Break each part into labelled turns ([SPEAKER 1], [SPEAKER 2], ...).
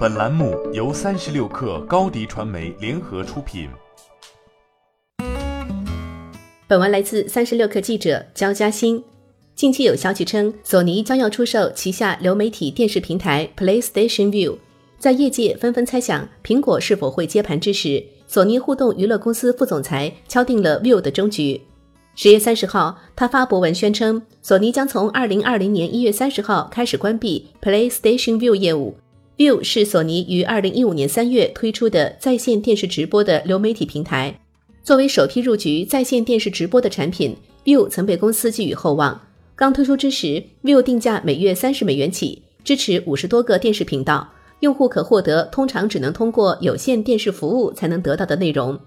[SPEAKER 1] 本栏目由三十六氪高低传媒联合出品。
[SPEAKER 2] 本文来自三十六氪记者焦嘉欣。近期有消息称，索尼将要出售旗下流媒体电视平台 PlayStation View。在业界纷纷猜想苹果是否会接盘之时，索尼互动娱乐公司副总裁敲定了 View 的终局。十月三十号，他发博文宣称，索尼将从二零二零年一月三十号开始关闭 PlayStation View 业务。View 是索尼于二零一五年三月推出的在线电视直播的流媒体平台。作为首批入局在线电视直播的产品，View 曾被公司寄予厚望。刚推出之时，View 定价每月三十美元起，支持五十多个电视频道，用户可获得通常只能通过有线电视服务才能得到的内容。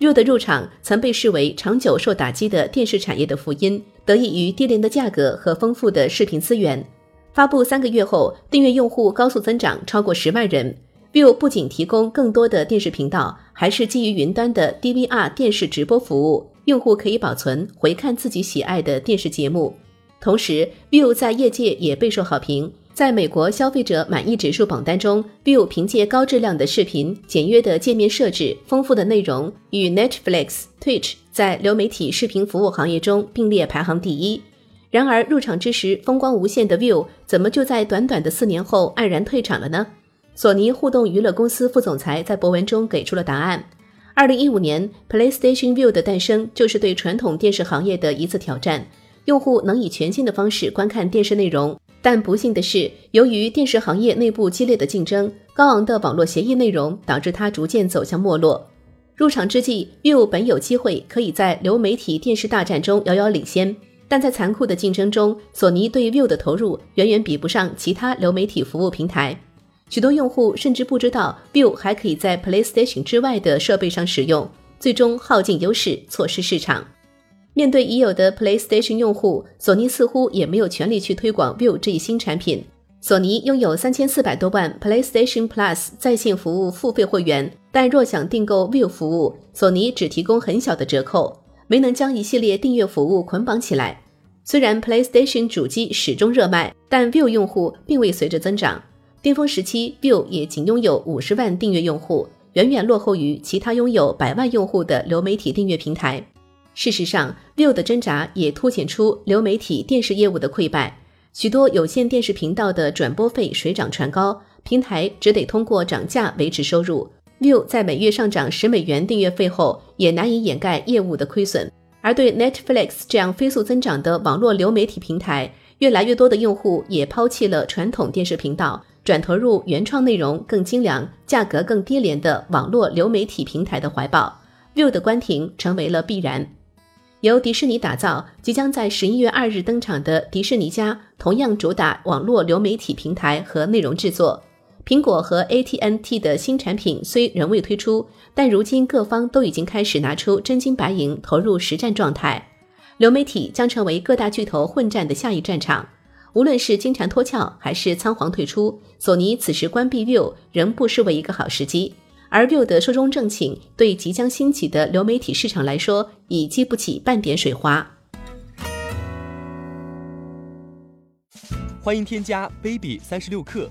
[SPEAKER 2] View 的入场曾被视为长久受打击的电视产业的福音，得益于低廉的价格和丰富的视频资源。发布三个月后，订阅用户高速增长，超过十万人。View 不仅提供更多的电视频道，还是基于云端的 DVR 电视直播服务，用户可以保存、回看自己喜爱的电视节目。同时，View 在业界也备受好评。在美国消费者满意指数榜单中，View 凭借高质量的视频、简约的界面设置、丰富的内容，与 Netflix、Twitch 在流媒体视频服务行业中并列排行第一。然而，入场之时风光无限的 View，怎么就在短短的四年后黯然退场了呢？索尼互动娱乐公司副总裁在博文中给出了答案：二零一五年 PlayStation View 的诞生，就是对传统电视行业的一次挑战。用户能以全新的方式观看电视内容，但不幸的是，由于电视行业内部激烈的竞争，高昂的网络协议内容导致它逐渐走向没落。入场之际，View 本有机会可以在流媒体电视大战中遥遥领先。但在残酷的竞争中，索尼对 View 的投入远远比不上其他流媒体服务平台。许多用户甚至不知道 View 还可以在 PlayStation 之外的设备上使用，最终耗尽优势，错失市场。面对已有的 PlayStation 用户，索尼似乎也没有全力去推广 View 这一新产品。索尼拥有三千四百多万 PlayStation Plus 在线服务付费会员，但若想订购 View 服务，索尼只提供很小的折扣。没能将一系列订阅服务捆绑起来。虽然 PlayStation 主机始终热卖，但 View 用户并未随着增长。巅峰时期，View 也仅拥有五十万订阅用户，远远落后于其他拥有百万用户的流媒体订阅平台。事实上，View 的挣扎也凸显出流媒体电视业务的溃败。许多有线电视频道的转播费水涨船高，平台只得通过涨价维持收入。View 在每月上涨十美元订阅费后，也难以掩盖业务的亏损。而对 Netflix 这样飞速增长的网络流媒体平台，越来越多的用户也抛弃了传统电视频道，转投入原创内容更精良、价格更低廉的网络流媒体平台的怀抱。View 的关停成为了必然。由迪士尼打造、即将在十一月二日登场的迪士尼家，同样主打网络流媒体平台和内容制作。苹果和 AT&T 的新产品虽仍未推出，但如今各方都已经开始拿出真金白银投入实战状态。流媒体将成为各大巨头混战的下一战场。无论是金蝉脱壳还是仓皇退出，索尼此时关闭 View 仍不失为一个好时机。而 View 的寿终正寝，对即将兴起的流媒体市场来说，已激不起半点水花。
[SPEAKER 3] 欢迎添加 baby 三十六克。